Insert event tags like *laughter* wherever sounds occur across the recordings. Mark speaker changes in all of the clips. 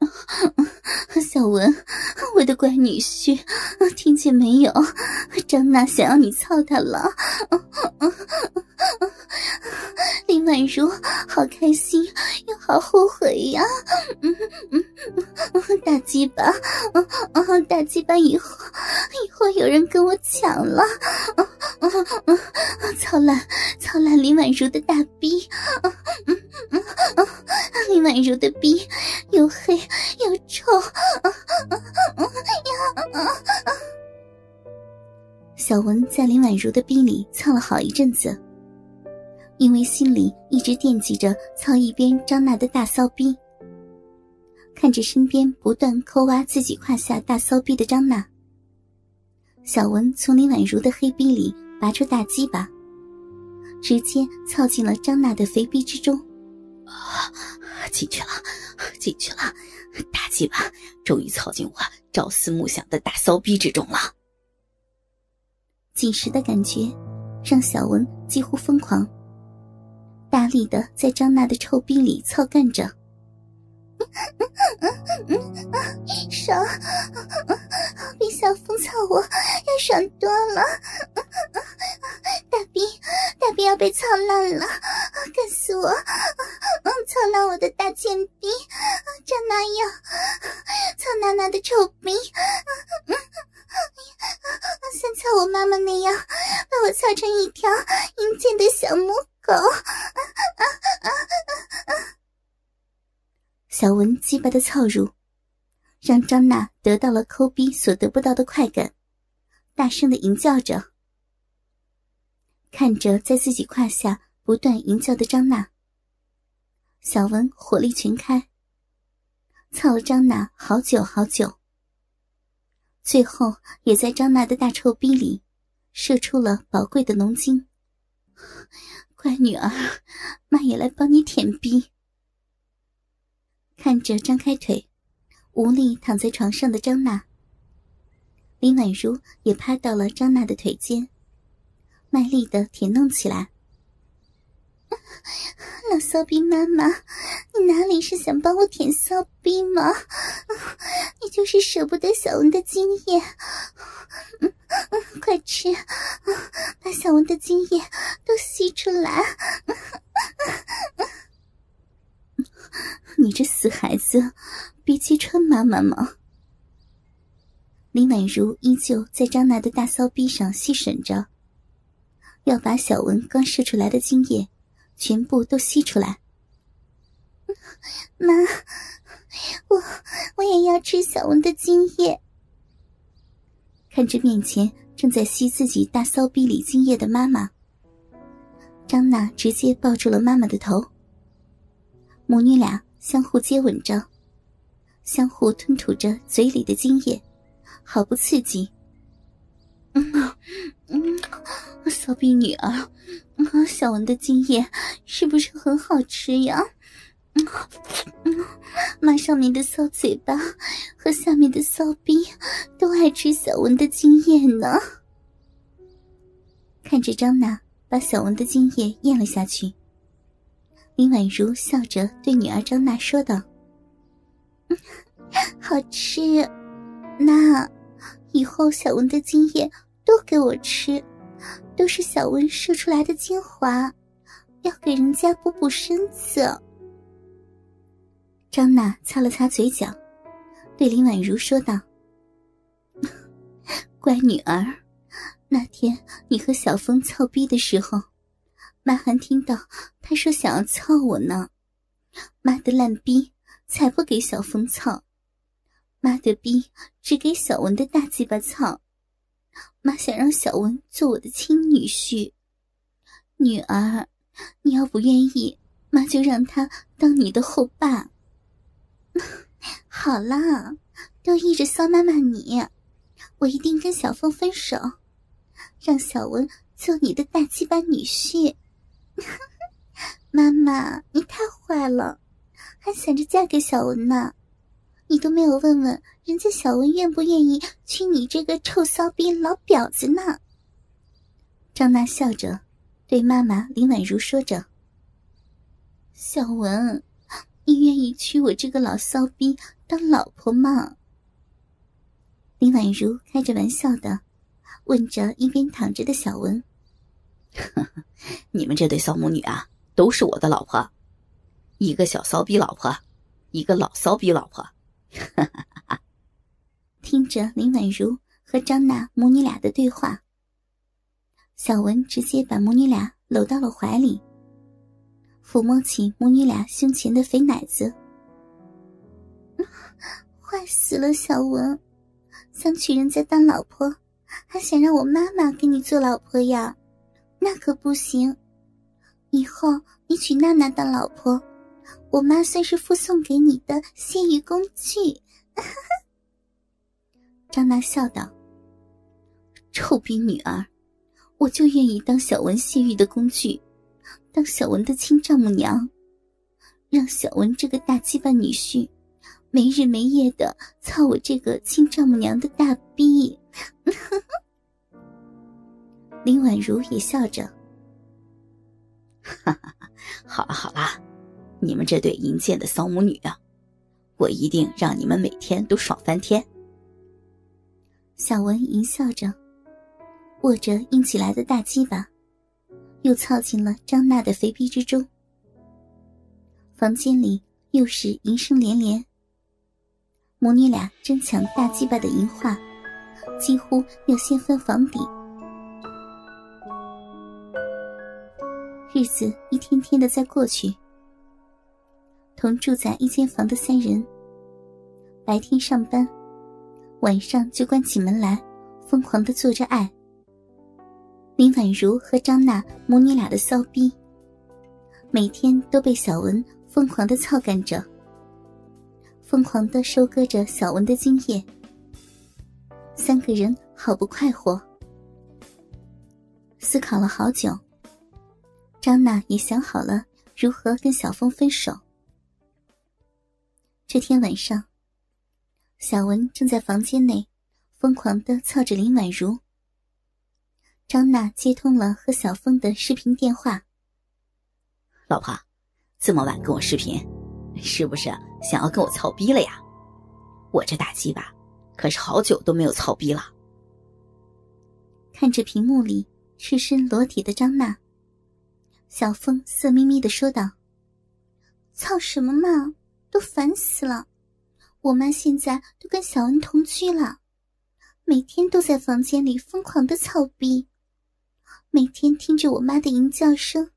Speaker 1: *laughs*
Speaker 2: 小文，我的乖女婿，听见没有？张娜想要你操她了。*laughs* 林宛如，好开心又好后悔呀！大鸡巴，大鸡巴，以后以后有人跟我抢了。操烂，操烂林婉如的大逼！林婉如的逼又黑又臭。小文在林婉如的逼里蹭了好一阵子，因为心里一直惦记着操一边张娜的大骚逼。看着身边不断抠挖自己胯下大骚逼的张娜，小文从林婉如的黑逼里拔出大鸡巴，直接操进了张娜的肥逼之中。
Speaker 3: 啊，进去了，进去了，大鸡巴终于操进我朝思暮想的大骚逼之中了。
Speaker 2: 紧实的感觉让小文几乎疯狂，大力的在张娜的臭逼里操干着。爽，比小风操我要爽多了。大逼，大逼要被操烂了，干死我！操烂我的大贱逼，张娜要操娜娜的臭逼。像操我妈妈那样，把我操成一条阴间的小母狗！小文鸡巴的操入，让张娜得到了抠逼所得不到的快感，大声的吟叫着。看着在自己胯下不断吟叫的张娜，小文火力全开，操了张娜好久好久。最后，也在张娜的大臭逼里射出了宝贵的浓精。*laughs* 乖女儿，妈也来帮你舔逼。看着张开腿、无力躺在床上的张娜，林婉如也趴到了张娜的腿间，卖力的舔弄起来。*laughs* 老骚逼妈妈，你哪里是想帮我舔骚逼吗？你就是舍不得小文的精液。嗯嗯，快吃，把小文的精液都吸出来。你这死孩子，别揭穿妈妈吗？林婉如依旧在张娜的大骚逼上细吮着，要把小文刚射出来的精液。全部都吸出来，妈，我我也要吃小文的精液。看着面前正在吸自己大骚逼里精液的妈妈，张娜直接抱住了妈妈的头，母女俩相互接吻着，相互吞吐着嘴里的精液，好不刺激。嗯嗯，骚逼女儿。小文的精液是不是很好吃呀？妈上面的骚嘴巴和下面的骚逼都爱吃小文的精液呢。看着张娜把小文的精液咽了下去，林婉如笑着对女儿张娜说道：“好吃，那以后小文的精液都给我吃。”都是小文射出来的精华，要给人家补补身子。张娜擦了擦嘴角，对林婉如说道：“乖女儿，那天你和小峰操逼的时候，妈还听到他说想要操我呢。妈的烂逼才不给小峰操，妈的逼只给小文的大鸡巴操。”妈想让小文做我的亲女婿，女儿，你要不愿意，妈就让他当你的后爸。*laughs* 好啦，都依着骚妈妈你，我一定跟小峰分手，让小文做你的大鸡巴女婿。*laughs* 妈妈，你太坏了，还想着嫁给小文呢？你都没有问问人家小文愿不愿意娶你这个臭骚逼老婊子呢？张娜笑着对妈妈林婉如说着：“小文，你愿意娶我这个老骚逼当老婆吗？”林婉如开着玩笑的问着一边躺着的小文：“ *laughs*
Speaker 3: 你们这对骚母女啊，都是我的老婆，一个小骚逼老婆，一个老骚逼老婆。”哈哈哈！
Speaker 2: 听着林婉如和张娜母女俩的对话，小文直接把母女俩搂到了怀里，抚摸起母女俩胸前的肥奶子。*laughs* 坏死了，小文，想娶人家当老婆，还想让我妈妈给你做老婆呀？那可不行！以后你娶娜娜当老婆。我妈算是附送给你的泄欲工具。*laughs* 张娜笑道：“
Speaker 3: 臭逼女儿，我就愿意当小文泄欲的工具，当小文的亲丈母娘，让小文这个大鸡巴女婿没日没夜的操我这个亲丈母娘的大逼。*laughs* ”
Speaker 2: 林婉如也笑着：“
Speaker 3: 哈哈，好了好了。”你们这对淫贱的骚母女啊，我一定让你们每天都爽翻天。
Speaker 2: 小文淫笑着，握着硬起来的大鸡巴，又操进了张娜的肥逼之中。房间里又是淫声连连，母女俩争抢大鸡巴的淫话，几乎要掀翻房顶。日子一天天的在过去。同住在一间房的三人，白天上班，晚上就关起门来，疯狂的做着爱。林婉如和张娜母女俩的骚逼，每天都被小文疯狂的操干着，疯狂的收割着小文的精液。三个人好不快活。思考了好久，张娜也想好了如何跟小峰分手。这天晚上，小文正在房间内疯狂的操着林婉如。张娜接通了和小峰的视频电话。
Speaker 3: 老婆，这么晚跟我视频，是不是想要跟我操逼了呀？我这大鸡巴可是好久都没有操逼了。
Speaker 2: 看着屏幕里赤身裸体的张娜，小峰色眯眯的说道：“操什么嘛！”都烦死了！我妈现在都跟小恩同居了，每天都在房间里疯狂的操逼，每天听着我妈的淫叫声，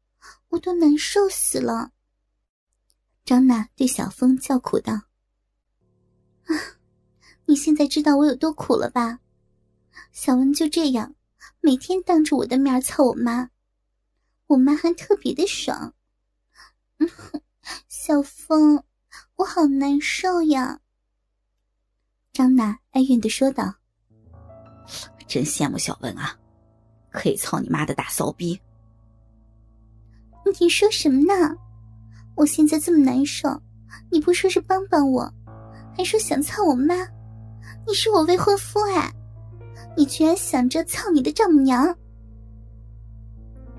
Speaker 2: 我都难受死了。张娜对小峰叫苦道：“啊，你现在知道我有多苦了吧？小恩就这样，每天当着我的面操我妈，我妈还特别的爽。小峰。”我好难受呀！张娜哀怨的说道：“
Speaker 3: 真羡慕小文啊，可以操你妈的大骚逼！”
Speaker 2: 你说什么呢？我现在这么难受，你不说是帮帮我，还说想操我妈？你是我未婚夫哎！你居然想着操你的丈母娘！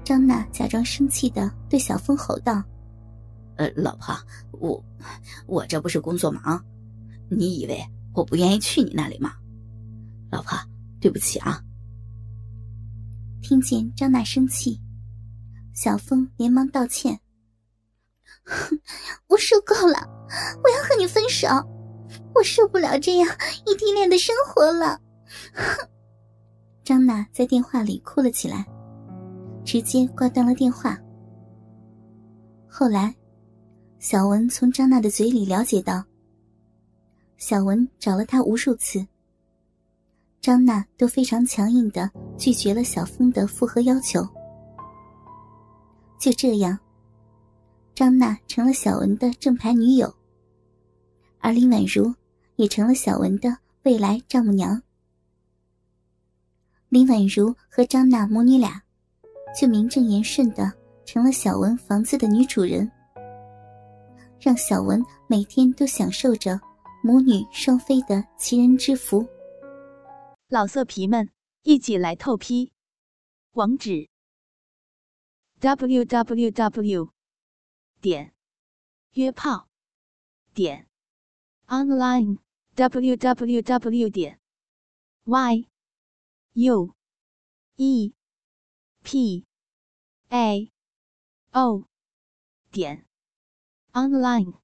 Speaker 2: 张娜假装生气的对小峰吼道。
Speaker 3: 呃，老婆，我我这不是工作忙，你以为我不愿意去你那里吗？老婆，对不起啊。
Speaker 2: 听见张娜生气，小峰连忙道歉：“我受够了，我要和你分手，我受不了这样异地恋的生活了。”哼张娜在电话里哭了起来，直接挂断了电话。后来。小文从张娜的嘴里了解到，小文找了他无数次，张娜都非常强硬的拒绝了小峰的复合要求。就这样，张娜成了小文的正牌女友，而林婉如也成了小文的未来丈母娘。林婉如和张娜母女俩，就名正言顺的成了小文房子的女主人，让小文每天都享受着母女双飞的奇人之福。
Speaker 1: 老色皮们，一起来透批，网址：w w w 点约炮点 online w w w 点 y u e p a o 点 online。